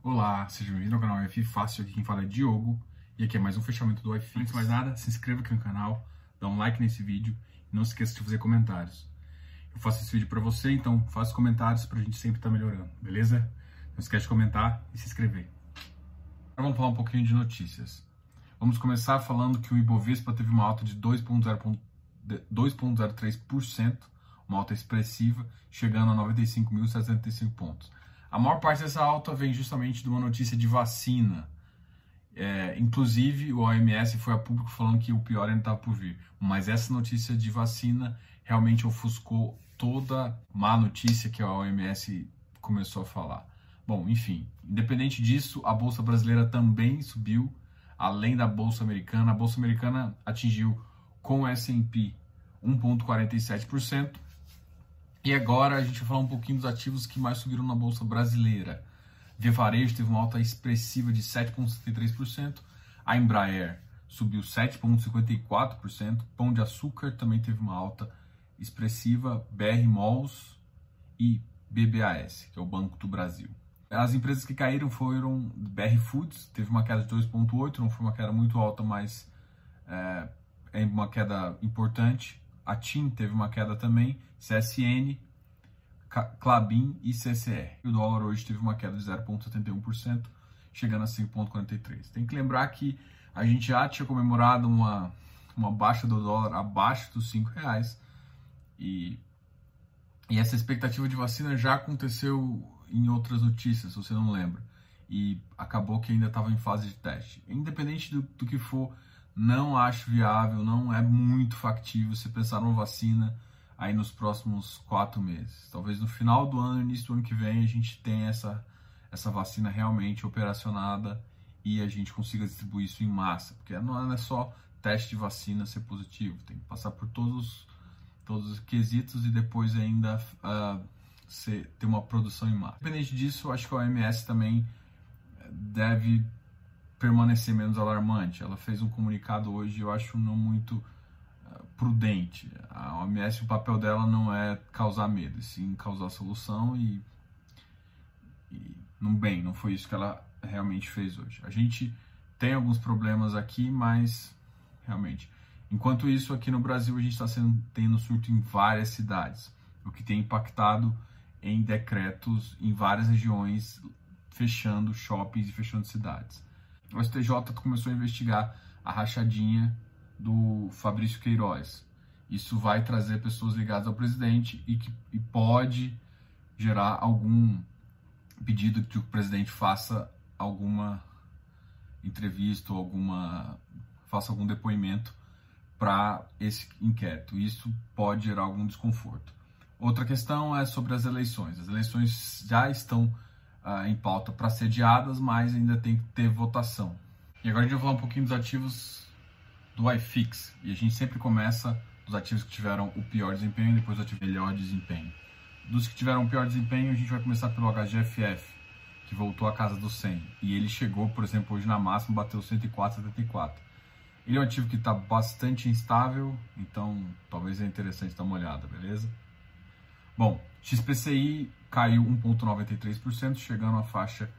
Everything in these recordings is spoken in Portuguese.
Olá, seja bem-vindo ao canal F Fácil, aqui quem fala é Diogo e aqui é mais um fechamento do F. Antes de mais nada, se inscreva aqui no canal, dá um like nesse vídeo e não se esqueça de fazer comentários. Eu faço esse vídeo para você, então faça comentários para a gente sempre estar tá melhorando, beleza? Não esquece de comentar e se inscrever. Agora vamos falar um pouquinho de notícias. Vamos começar falando que o Ibovespa teve uma alta de 2,03%, uma alta expressiva, chegando a 95.775 pontos. A maior parte dessa alta vem justamente de uma notícia de vacina. É, inclusive, o OMS foi a público falando que o pior ainda estava por vir. Mas essa notícia de vacina realmente ofuscou toda má notícia que a OMS começou a falar. Bom, enfim, independente disso, a bolsa brasileira também subiu, além da bolsa americana. A bolsa americana atingiu com o S&P 1,47%, e agora a gente vai falar um pouquinho dos ativos que mais subiram na bolsa brasileira. Via Varejo teve uma alta expressiva de 7,73%, a Embraer subiu 7,54%, Pão de Açúcar também teve uma alta expressiva, BR Malls e BBAS, que é o Banco do Brasil. As empresas que caíram foram BR Foods, teve uma queda de 2,8%, não foi uma queda muito alta, mas é, é uma queda importante. A TIM teve uma queda também, CSN, Clabin e CCR. O dólar hoje teve uma queda de 0,71%, chegando a 5,43. Tem que lembrar que a gente já tinha comemorado uma, uma baixa do dólar abaixo dos 5 reais e, e essa expectativa de vacina já aconteceu em outras notícias, se você não lembra. E acabou que ainda estava em fase de teste. Independente do, do que for, não acho viável, não é muito factível você pensar numa vacina aí nos próximos quatro meses. Talvez no final do ano, início do ano que vem, a gente tenha essa, essa vacina realmente operacionada e a gente consiga distribuir isso em massa. Porque não é só teste de vacina ser positivo, tem que passar por todos, todos os quesitos e depois ainda uh, ser, ter uma produção em massa. Independente disso, acho que a OMS também deve permanecer menos alarmante. Ela fez um comunicado hoje, eu acho não muito uh, prudente. A OMS, o papel dela não é causar medo, sim causar solução e, e não bem, não foi isso que ela realmente fez hoje. A gente tem alguns problemas aqui, mas realmente. Enquanto isso, aqui no Brasil a gente está tendo surto em várias cidades, o que tem impactado em decretos em várias regiões, fechando shoppings e fechando cidades o STJ começou a investigar a rachadinha do Fabrício Queiroz. Isso vai trazer pessoas ligadas ao presidente e que e pode gerar algum pedido que o presidente faça alguma entrevista ou alguma faça algum depoimento para esse inquérito. Isso pode gerar algum desconforto. Outra questão é sobre as eleições. As eleições já estão uh, em pauta para sediadas, mas ainda tem que ter votação. E agora a gente vai falar um pouquinho dos ativos do iFix. E a gente sempre começa dos ativos que tiveram o pior desempenho e depois o melhor desempenho. Dos que tiveram o pior desempenho, a gente vai começar pelo HGFF, que voltou à casa do 100. E ele chegou, por exemplo, hoje na máxima, bateu 104,74. Ele é um ativo que está bastante instável, então talvez é interessante dar uma olhada, beleza? Bom, XPCI caiu 1,93%, chegando à faixa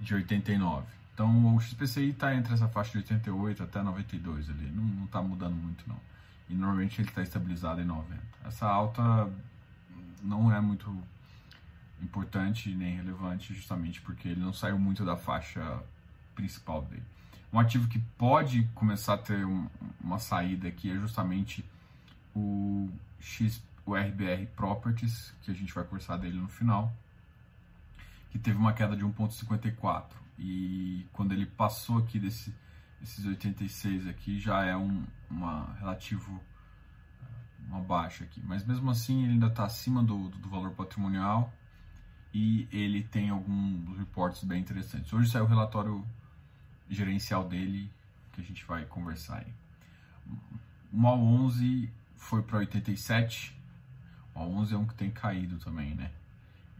de 89. Então o XPCI está entre essa faixa de 88 até 92 ali, não está mudando muito não. E normalmente ele está estabilizado em 90. Essa alta não é muito importante nem relevante, justamente porque ele não saiu muito da faixa principal dele. Um ativo que pode começar a ter um, uma saída aqui é justamente o XPCI o RBR Properties, que a gente vai conversar dele no final, que teve uma queda de 1,54. E quando ele passou aqui desse, desses 86 aqui, já é um, uma relativo uma baixa aqui. Mas mesmo assim ele ainda está acima do, do valor patrimonial e ele tem alguns reportes bem interessantes. Hoje saiu o relatório gerencial dele que a gente vai conversar aí. O MOL 11 foi para 87, o 11 é um que tem caído também, né?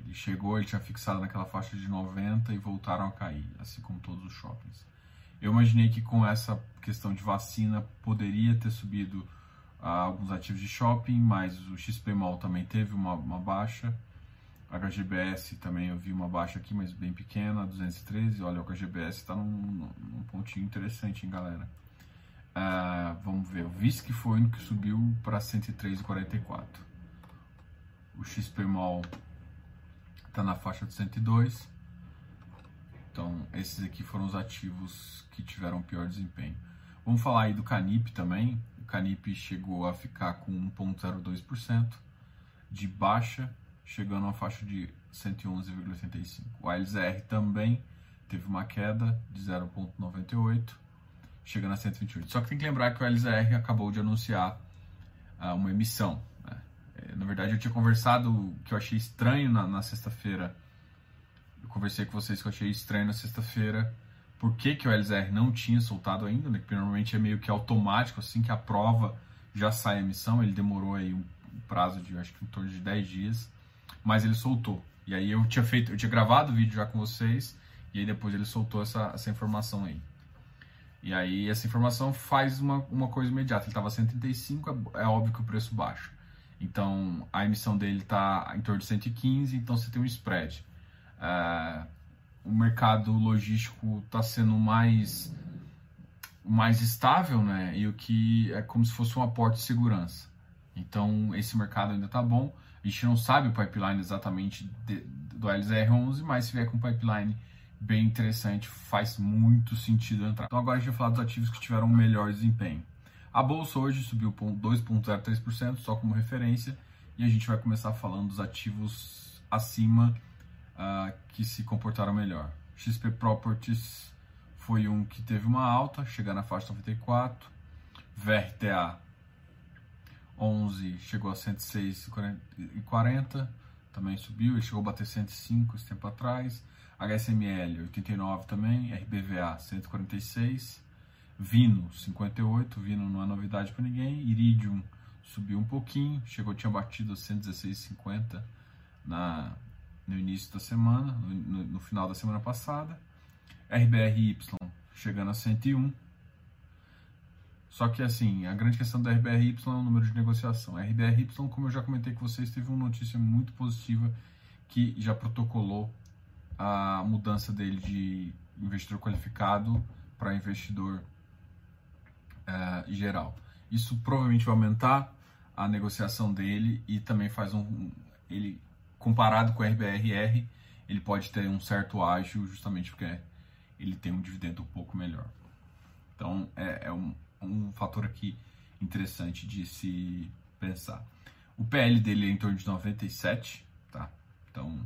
Ele chegou, ele tinha fixado naquela faixa de 90 e voltaram a cair, assim como todos os shoppings. Eu imaginei que com essa questão de vacina poderia ter subido ah, alguns ativos de shopping, mas o XP Mall também teve uma, uma baixa HGBS também eu vi uma baixa aqui, mas bem pequena, 213. Olha, o HGBS está num, num, pontinho interessante, hein, galera. Uh, vamos ver, o VISC foi o que subiu para 103,44. O XPMOL está na faixa de 102. Então, esses aqui foram os ativos que tiveram pior desempenho. Vamos falar aí do Canip também. O Canip chegou a ficar com 1,02% de baixa chegando a uma faixa de 111,85. O ALZR também teve uma queda de 0,98, chegando a 128. Só que tem que lembrar que o ALZR acabou de anunciar uh, uma emissão. É, na verdade, eu tinha conversado que eu achei estranho na, na sexta-feira. Eu conversei com vocês que eu achei estranho na sexta-feira. Por que, que o LZR não tinha soltado ainda? Né? Porque normalmente é meio que automático, assim que a prova já sai a emissão. Ele demorou aí um prazo de acho que em torno de 10 dias mas ele soltou. E aí eu tinha feito, eu tinha gravado o vídeo já com vocês, e aí depois ele soltou essa, essa informação aí. E aí essa informação faz uma, uma coisa imediata. Ele estava 135, é, é óbvio que o preço baixa. Então a emissão dele está em torno de 115, então você tem um spread. É, o mercado logístico está sendo mais mais estável, né? E o que é como se fosse um aporte de segurança. Então esse mercado ainda está bom. A gente não sabe o pipeline exatamente de, do LZR11, mas se vier com um pipeline bem interessante, faz muito sentido entrar. Então agora a gente vai falar dos ativos que tiveram um melhor desempenho. A bolsa hoje subiu 2,03%, só como referência, e a gente vai começar falando dos ativos acima uh, que se comportaram melhor. XP Properties foi um que teve uma alta, chegando na faixa 94. VRTA 11 chegou a 106,40, também subiu, ele chegou a bater 105 esse tempo atrás. HSML 89 também, RBVA 146, Vino 58, Vino não é novidade para ninguém, Iridium subiu um pouquinho, chegou tinha batido 116,50 na no início da semana, no, no final da semana passada. RBRY chegando a 101, só que assim, a grande questão da RBRY é o número de negociação. RBRY, como eu já comentei com vocês, teve uma notícia muito positiva que já protocolou a mudança dele de investidor qualificado para investidor uh, geral. Isso provavelmente vai aumentar a negociação dele e também faz um ele comparado com o RBRR, ele pode ter um certo ágio justamente porque ele tem um dividendo um pouco melhor. Então é, é um, um fator aqui interessante de se pensar. O PL dele é em torno de 97, tá? Então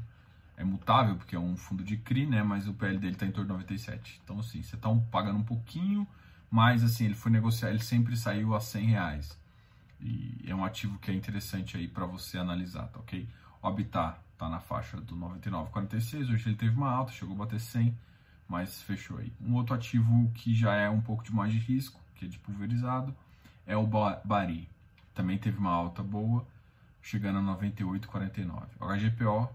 é mutável porque é um fundo de CRI, né? Mas o PL dele está em torno de 97. Então assim, você está um, pagando um pouquinho, mas assim ele foi negociar, ele sempre saiu a 100 reais. E é um ativo que é interessante aí para você analisar, tá ok? O Habitat está na faixa do 99,46, hoje ele teve uma alta, chegou a bater 100, mas fechou aí. Um outro ativo que já é um pouco de mais de risco, que é de pulverizado, é o Bari. Também teve uma alta boa, chegando a 98,49. O HGPO,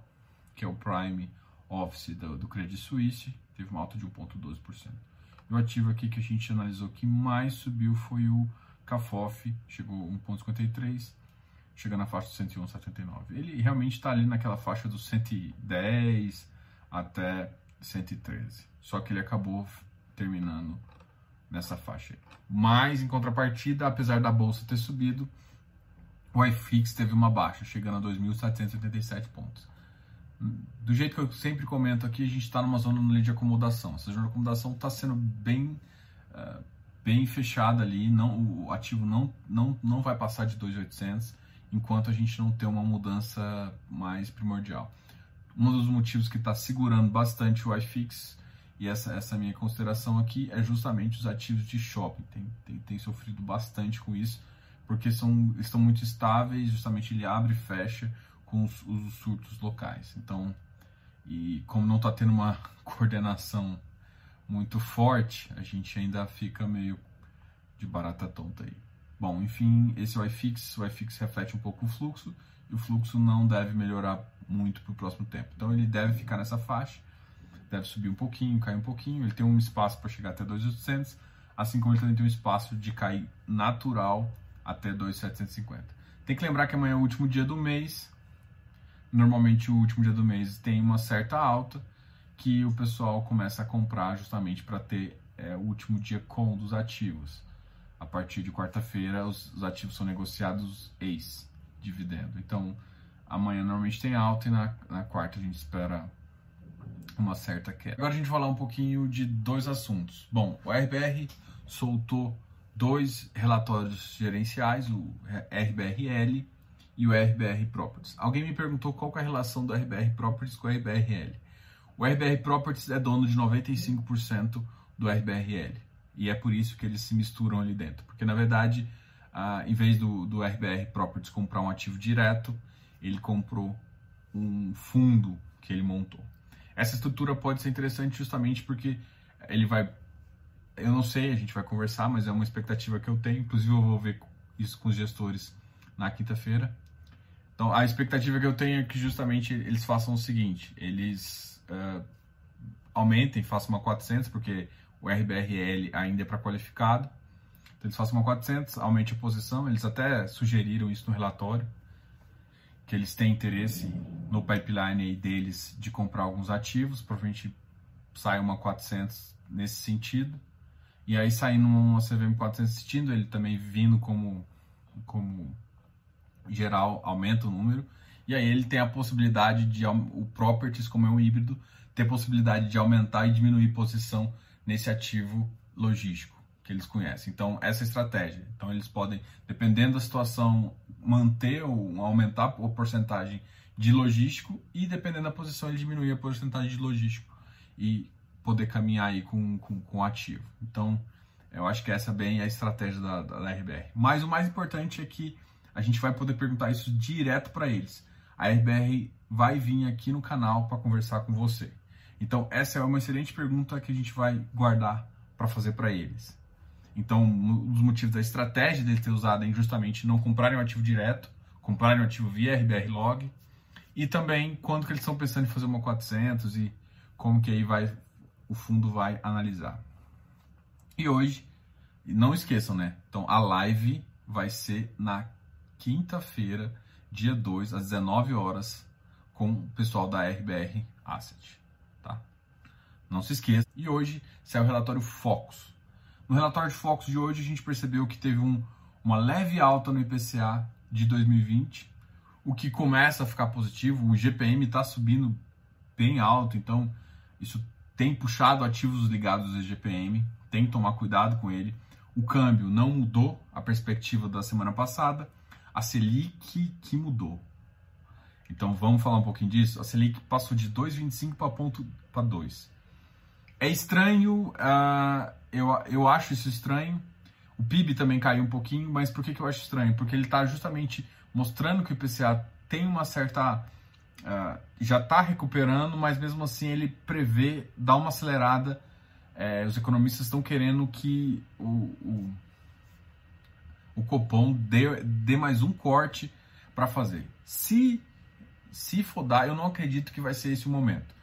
que é o Prime Office do, do Credit Suisse, teve uma alta de 1,12%. E o ativo aqui que a gente analisou que mais subiu foi o CAFOF, chegou 1,53%, chegando na faixa de 101,79. Ele realmente está ali naquela faixa dos 110 até 113. Só que ele acabou terminando nessa faixa. Mas, em contrapartida, apesar da bolsa ter subido, o iFix teve uma baixa, chegando a 2.787 pontos. Do jeito que eu sempre comento aqui, a gente está numa zona de acomodação. Essa zona de acomodação está sendo bem, uh, bem fechada ali. Não, o ativo não, não, não vai passar de 2.800 enquanto a gente não tem uma mudança mais primordial. Um dos motivos que está segurando bastante o iFix e essa, essa minha consideração aqui é justamente os ativos de shopping. Tem, tem, tem sofrido bastante com isso, porque são, estão muito estáveis, justamente ele abre e fecha com os, os surtos locais. Então, e como não está tendo uma coordenação muito forte, a gente ainda fica meio de barata tonta aí. Bom, enfim, esse o iFix, o iFix reflete um pouco o fluxo, e o fluxo não deve melhorar muito para o próximo tempo. Então ele deve ficar nessa faixa, deve subir um pouquinho, cair um pouquinho. Ele tem um espaço para chegar até 2.800, assim como ele também tem um espaço de cair natural até 2.750. Tem que lembrar que amanhã é o último dia do mês. Normalmente o último dia do mês tem uma certa alta que o pessoal começa a comprar justamente para ter é, o último dia com dos ativos. A partir de quarta-feira, os, os, ativos são negociados ex-dividendo. Então, amanhã normalmente tem alta e na, na quarta a gente espera uma certa queda. Agora a gente vai falar um pouquinho de dois assuntos. Bom, o RBR soltou dois relatórios gerenciais, o RBRL e o RBR Properties. Alguém me perguntou qual é a relação do RBR Properties com o RBRL. O RBR Properties é dono de 95% do RBRL e é por isso que eles se misturam ali dentro. Porque na verdade, em vez do, do RBR Properties comprar um ativo direto, ele comprou um fundo que ele montou. Essa estrutura pode ser interessante justamente porque ele vai. Eu não sei, a gente vai conversar, mas é uma expectativa que eu tenho. Inclusive, eu vou ver isso com os gestores na quinta-feira. Então, a expectativa que eu tenho é que justamente eles façam o seguinte: eles uh, aumentem, façam uma 400, porque o RBRL ainda é para qualificado. Então, eles façam uma 400, aumente a posição. Eles até sugeriram isso no relatório que eles têm interesse no pipeline deles de comprar alguns ativos, provavelmente sai uma 400 nesse sentido. E aí saindo uma CVM 400 assistindo, ele também vindo como, como geral, aumenta o número. E aí ele tem a possibilidade de, o Properties, como é um híbrido, ter possibilidade de aumentar e diminuir posição nesse ativo logístico que eles conhecem. Então, essa é estratégia. Então, eles podem, dependendo da situação, manter ou aumentar a porcentagem de logístico e, dependendo da posição, ele diminuir a porcentagem de logístico e poder caminhar aí com, com, com ativo. Então, eu acho que essa é bem a estratégia da, da RBR. Mas o mais importante é que a gente vai poder perguntar isso direto para eles. A RBR vai vir aqui no canal para conversar com você. Então, essa é uma excelente pergunta que a gente vai guardar para fazer para eles. Então, um dos motivos da estratégia dele ter usado é justamente não comprarem um ativo direto, comprarem um ativo via RBR Log, e também quando que eles estão pensando em fazer uma 400 e como que aí vai o fundo vai analisar. E hoje, não esqueçam, né? Então, a live vai ser na quinta-feira, dia 2, às 19 horas, com o pessoal da RBR Asset, tá? Não se esqueça. E hoje sai o relatório Focus. No relatório de Focus de hoje, a gente percebeu que teve um, uma leve alta no IPCA de 2020, o que começa a ficar positivo. O GPM está subindo bem alto, então isso tem puxado ativos ligados ao GPM, tem que tomar cuidado com ele. O câmbio não mudou a perspectiva da semana passada, a Selic que mudou. Então vamos falar um pouquinho disso. A Selic passou de 2,25 para ponto para 2. É estranho, uh, eu, eu acho isso estranho. O PIB também caiu um pouquinho, mas por que, que eu acho estranho? Porque ele está justamente mostrando que o IPCA tem uma certa. Uh, já está recuperando, mas mesmo assim ele prevê dar uma acelerada. É, os economistas estão querendo que o, o, o Copom dê, dê mais um corte para fazer. Se, se for dar, eu não acredito que vai ser esse o momento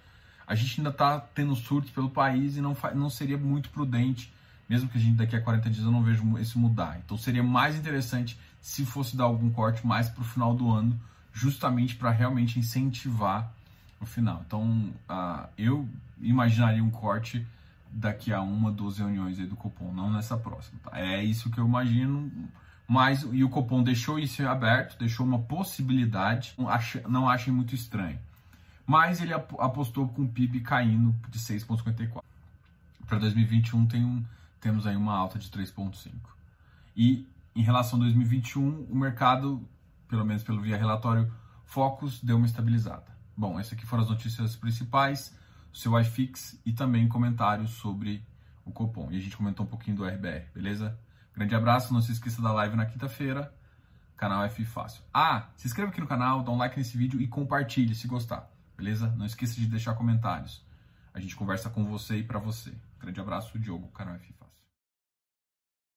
a gente ainda está tendo surtos pelo país e não, não seria muito prudente, mesmo que a gente daqui a 40 dias eu não vejo isso mudar. Então seria mais interessante se fosse dar algum corte mais para o final do ano, justamente para realmente incentivar o final. Então uh, eu imaginaria um corte daqui a uma, duas reuniões aí do Copom, não nessa próxima. Tá? É isso que eu imagino. Mas e o Copom deixou isso aberto, deixou uma possibilidade. Não achem muito estranho mas ele apostou com o PIB caindo de 6,54. Para 2021 tem um, temos aí uma alta de 3,5. E em relação a 2021, o mercado, pelo menos pelo via relatório Focus, deu uma estabilizada. Bom, essas aqui foram as notícias principais, o seu iFix e também comentários sobre o Copom. E a gente comentou um pouquinho do RBR, beleza? Grande abraço, não se esqueça da live na quinta-feira, canal F Fácil. Ah, se inscreva aqui no canal, dá um like nesse vídeo e compartilhe se gostar beleza? Não esqueça de deixar comentários. A gente conversa com você e para você. Grande abraço, Diogo, canal F Fácil.